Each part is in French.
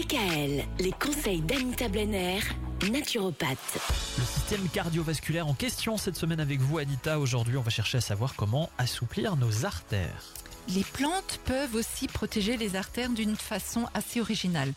DKL, les conseils d'Anita Blenner, naturopathe. Le système cardiovasculaire en question cette semaine avec vous Anita. Aujourd'hui on va chercher à savoir comment assouplir nos artères. Les plantes peuvent aussi protéger les artères d'une façon assez originale.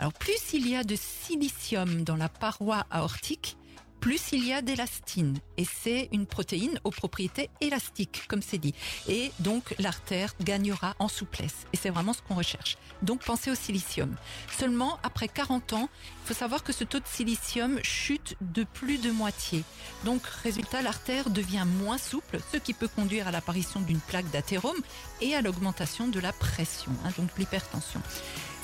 Alors plus il y a de silicium dans la paroi aortique, plus il y a d'élastine. Et c'est une protéine aux propriétés élastiques, comme c'est dit. Et donc l'artère gagnera en souplesse. Et c'est vraiment ce qu'on recherche. Donc pensez au silicium. Seulement, après 40 ans, il faut savoir que ce taux de silicium chute de plus de moitié. Donc résultat, l'artère devient moins souple, ce qui peut conduire à l'apparition d'une plaque d'athérome et à l'augmentation de la pression, hein, donc l'hypertension.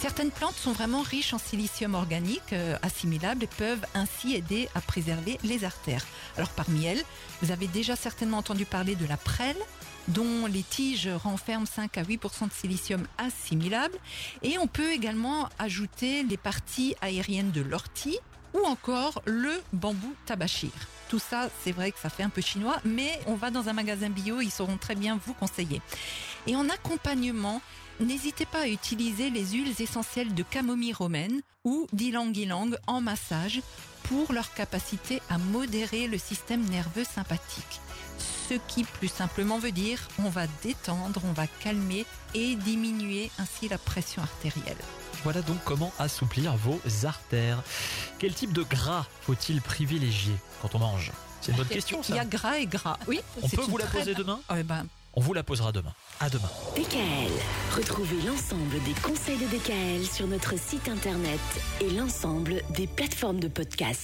Certaines plantes sont vraiment riches en silicium organique euh, assimilable et peuvent ainsi aider à préserver les artères. Alors parmi elles, vous avez déjà certainement entendu parler de la prêle dont les tiges renferment 5 à 8% de silicium assimilable et on peut également ajouter les parties aériennes de l'ortie ou encore le bambou tabachir. Tout ça, c'est vrai que ça fait un peu chinois, mais on va dans un magasin bio, ils sauront très bien vous conseiller. Et en accompagnement, N'hésitez pas à utiliser les huiles essentielles de camomille romaine ou d'ylang-ylang en massage pour leur capacité à modérer le système nerveux sympathique. Ce qui plus simplement veut dire on va détendre, on va calmer et diminuer ainsi la pression artérielle. Voilà donc comment assouplir vos artères. Quel type de gras faut-il privilégier quand on mange? C'est une bonne question ça. Il y a gras et gras. Oui. On peut vous la poser demain? Oh, ben, On vous la posera demain. À demain. DKL. Retrouvez l'ensemble des conseils de DKL sur notre site internet et l'ensemble des plateformes de podcast.